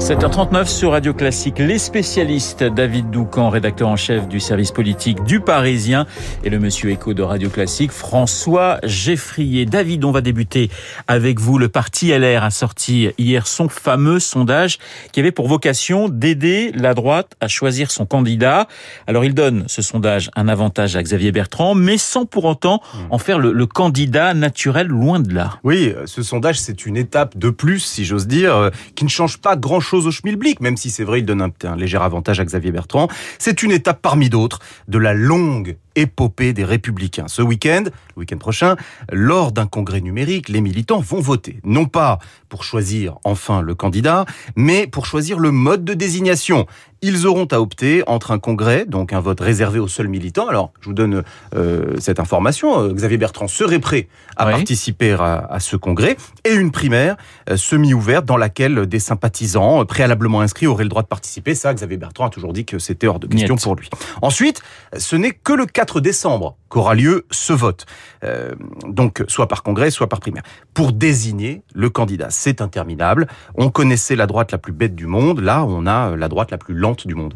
7h39 sur Radio Classique, les spécialistes, David Doucan, rédacteur en chef du service politique du Parisien, et le monsieur écho de Radio Classique, François Geffrier. David, on va débuter avec vous. Le parti LR a sorti hier son fameux sondage qui avait pour vocation d'aider la droite à choisir son candidat. Alors il donne ce sondage un avantage à Xavier Bertrand, mais sans pour autant en faire le, le candidat naturel, loin de là. Oui, ce sondage, c'est une étape de plus, si j'ose dire, euh, qui ne change pas grand-chose au schmilblick, même si c'est vrai, il donne un léger avantage à Xavier Bertrand. C'est une étape parmi d'autres de la longue épopée des républicains. Ce week-end, le week-end prochain, lors d'un congrès numérique, les militants vont voter. Non pas pour choisir enfin le candidat, mais pour choisir le mode de désignation. Ils auront à opter entre un congrès, donc un vote réservé aux seuls militants. Alors, je vous donne euh, cette information. Euh, Xavier Bertrand serait prêt à oui. participer à, à, ce congrès et une primaire euh, semi-ouverte dans laquelle des sympathisants préalablement inscrits auraient le droit de participer. Ça, Xavier Bertrand a toujours dit que c'était hors de question Niet. pour lui. Ensuite, ce n'est que le 4 décembre qu'aura lieu ce vote. Euh, donc, soit par congrès, soit par primaire. Pour désigner le candidat, c'est interminable. On connaissait la droite la plus bête du monde. Là, on a la droite la plus lente du monde.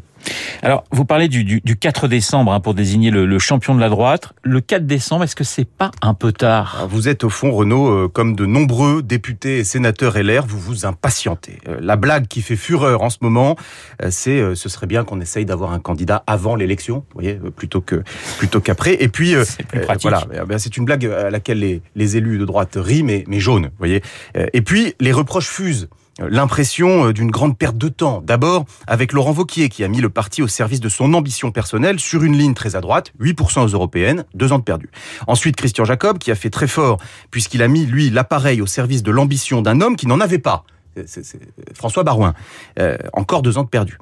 Alors, vous parlez du, du, du 4 décembre hein, pour désigner le, le, champion de la droite. Le 4 décembre, est-ce que c'est pas un peu tard? Vous êtes au fond, Renaud, euh, comme de nombreux députés et sénateurs LR, vous vous impatientez. Euh, la blague qui fait fureur en ce moment, euh, c'est ce serait bien qu'on essaye d'avoir un candidat avant l'élection, vous voyez, plutôt que plutôt qu'après. Et puis voilà, c'est une blague à laquelle les, les élus de droite rient, mais, mais jaune, vous voyez. Et puis les reproches fusent l'impression d'une grande perte de temps. D'abord, avec Laurent Vauquier, qui a mis le parti au service de son ambition personnelle sur une ligne très à droite, 8% aux européennes, deux ans de perdu. Ensuite, Christian Jacob, qui a fait très fort, puisqu'il a mis, lui, l'appareil au service de l'ambition d'un homme qui n'en avait pas. C'est François Barouin. Euh, encore deux ans de perdu.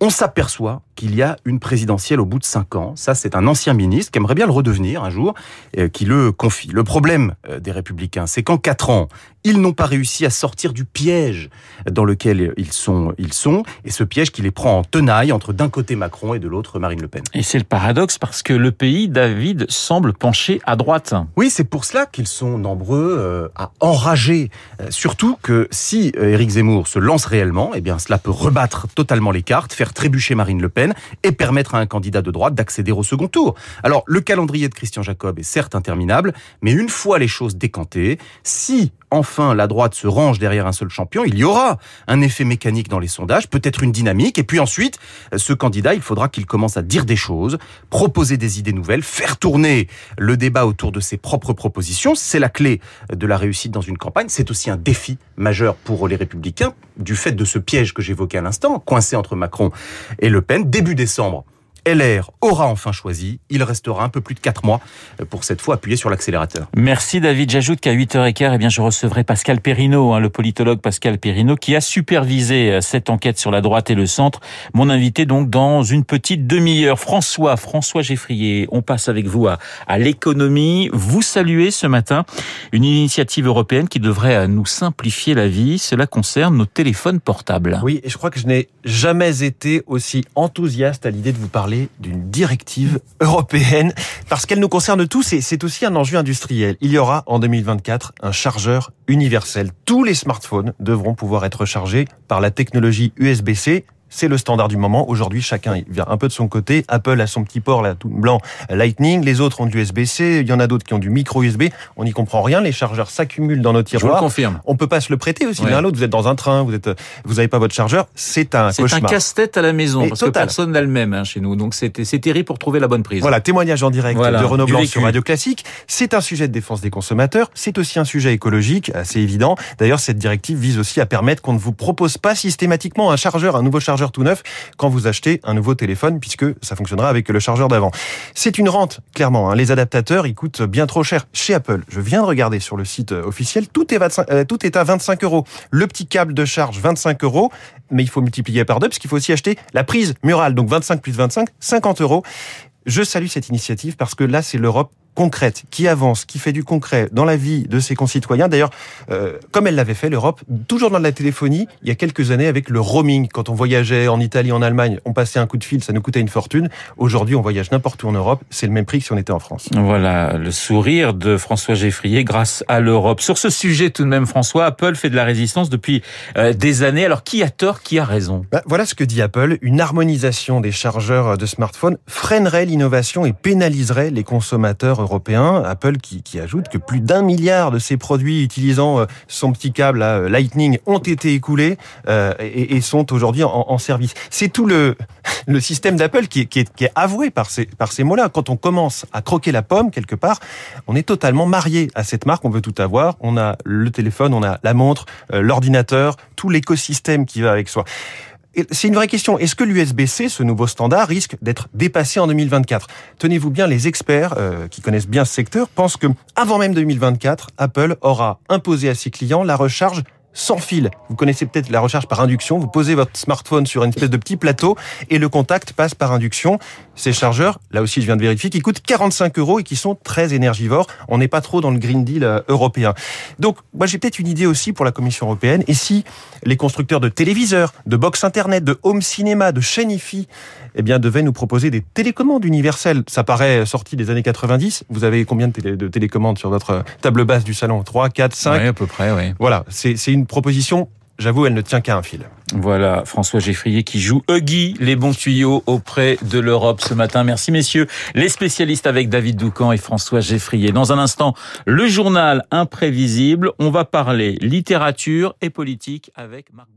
On s'aperçoit qu'il y a une présidentielle au bout de cinq ans. Ça, c'est un ancien ministre qui aimerait bien le redevenir un jour, euh, qui le confie. Le problème euh, des Républicains, c'est qu'en quatre ans, ils n'ont pas réussi à sortir du piège dans lequel ils sont, ils sont, et ce piège qui les prend en tenaille entre d'un côté Macron et de l'autre Marine Le Pen. Et c'est le paradoxe parce que le pays, David, semble pencher à droite. Oui, c'est pour cela qu'ils sont nombreux euh, à enrager. Surtout que si Éric Zemmour se lance réellement, eh bien cela peut rebattre totalement les cartes, faire trébucher Marine Le Pen et permettre à un candidat de droite d'accéder au second tour. Alors le calendrier de Christian Jacob est certes interminable, mais une fois les choses décantées, si enfin la droite se range derrière un seul champion, il y aura un effet mécanique dans les sondages, peut-être une dynamique, et puis ensuite, ce candidat, il faudra qu'il commence à dire des choses, proposer des idées nouvelles, faire tourner le débat autour de ses propres propositions. C'est la clé de la réussite dans une campagne. C'est aussi un défi majeur pour les républicains, du fait de ce piège que j'évoquais à l'instant, coincé entre Macron et Le Pen, début décembre. LR aura enfin choisi. Il restera un peu plus de 4 mois pour cette fois appuyer sur l'accélérateur. Merci David. J'ajoute qu'à 8h15, eh bien, je recevrai Pascal Perrineau, hein, le politologue Pascal Perrineau, qui a supervisé cette enquête sur la droite et le centre. Mon invité donc dans une petite demi-heure. François, François Geffrier, on passe avec vous à, à l'économie. Vous saluez ce matin une initiative européenne qui devrait nous simplifier la vie. Cela concerne nos téléphones portables. Oui, et je crois que je n'ai jamais été aussi enthousiaste à l'idée de vous parler d'une directive européenne parce qu'elle nous concerne tous et c'est aussi un enjeu industriel. Il y aura en 2024 un chargeur universel. Tous les smartphones devront pouvoir être chargés par la technologie USB-C c'est le standard du moment. Aujourd'hui, chacun vient un peu de son côté. Apple a son petit port là tout blanc Lightning, les autres ont du USB-C, il y en a d'autres qui ont du micro USB. On n'y comprend rien, les chargeurs s'accumulent dans nos tiroirs. Je le confirme. On peut pas se le prêter aussi ouais. l'un l'autre. Vous êtes dans un train, vous êtes vous avez pas votre chargeur, c'est un C'est un casse-tête à la maison Et parce total. que personne n'a le même hein, chez nous. Donc c'est c'est terrible pour trouver la bonne prise. Voilà, témoignage en direct voilà, de Renaud Blanc sur Radio Classique. C'est un sujet de défense des consommateurs, c'est aussi un sujet écologique, assez évident. D'ailleurs, cette directive vise aussi à permettre qu'on ne vous propose pas systématiquement un chargeur, un nouveau chargeur tout neuf quand vous achetez un nouveau téléphone, puisque ça fonctionnera avec le chargeur d'avant. C'est une rente, clairement. Hein. Les adaptateurs, ils coûtent bien trop cher. Chez Apple, je viens de regarder sur le site officiel, tout est, 25, euh, tout est à 25 euros. Le petit câble de charge, 25 euros, mais il faut multiplier par deux, parce qu'il faut aussi acheter la prise murale. Donc 25 plus 25, 50 euros. Je salue cette initiative parce que là, c'est l'Europe concrète, qui avance, qui fait du concret dans la vie de ses concitoyens. D'ailleurs, euh, comme elle l'avait fait, l'Europe, toujours dans la téléphonie, il y a quelques années avec le roaming. Quand on voyageait en Italie, en Allemagne, on passait un coup de fil, ça nous coûtait une fortune. Aujourd'hui, on voyage n'importe où en Europe, c'est le même prix que si on était en France. Voilà, le sourire de François Geffrier grâce à l'Europe. Sur ce sujet tout de même, François, Apple fait de la résistance depuis euh, des années. Alors qui a tort, qui a raison? Bah, Voilà ce que dit Apple. Une harmonisation des chargeurs de smartphones freinerait l'innovation et pénaliserait les consommateurs européens. Apple qui, ajoute que plus d'un milliard de ses produits utilisant euh, son petit câble euh, Lightning ont été écoulés euh, et, sont aujourd'hui en, service. C'est tout le, système d'Apple qui, est avoué par ces mots-là. Quand on commence à croquer la pomme quelque part, on est totalement marié à cette marque. On veut tout avoir. On a le téléphone, on a la montre, l'ordinateur, tout l'écosystème qui va avec soi. C'est une vraie question. Est-ce que l'USB-C, ce nouveau standard, risque d'être dépassé en 2024 Tenez-vous bien, les experts euh, qui connaissent bien ce secteur pensent que avant même 2024, Apple aura imposé à ses clients la recharge sans fil. Vous connaissez peut-être la recharge par induction. Vous posez votre smartphone sur une espèce de petit plateau et le contact passe par induction. Ces chargeurs, là aussi je viens de vérifier, qui coûtent 45 euros et qui sont très énergivores. On n'est pas trop dans le Green Deal euh, européen. Donc, moi j'ai peut-être une idée aussi pour la Commission européenne. Et si les constructeurs de téléviseurs, de box internet, de home cinéma, de chaîne IFI, eh bien, devaient nous proposer des télécommandes universelles. Ça paraît sorti des années 90. Vous avez combien de, télé de télécommandes sur votre table basse du salon? 3, 4, 5 Oui, à peu près, oui. Voilà, c'est une proposition J'avoue, elle ne tient qu'à un fil. Voilà, François Geffrier qui joue Huggy, les bons tuyaux auprès de l'Europe ce matin. Merci messieurs, les spécialistes avec David Doucan et François Geffrier. Dans un instant, le journal imprévisible. On va parler littérature et politique avec Marc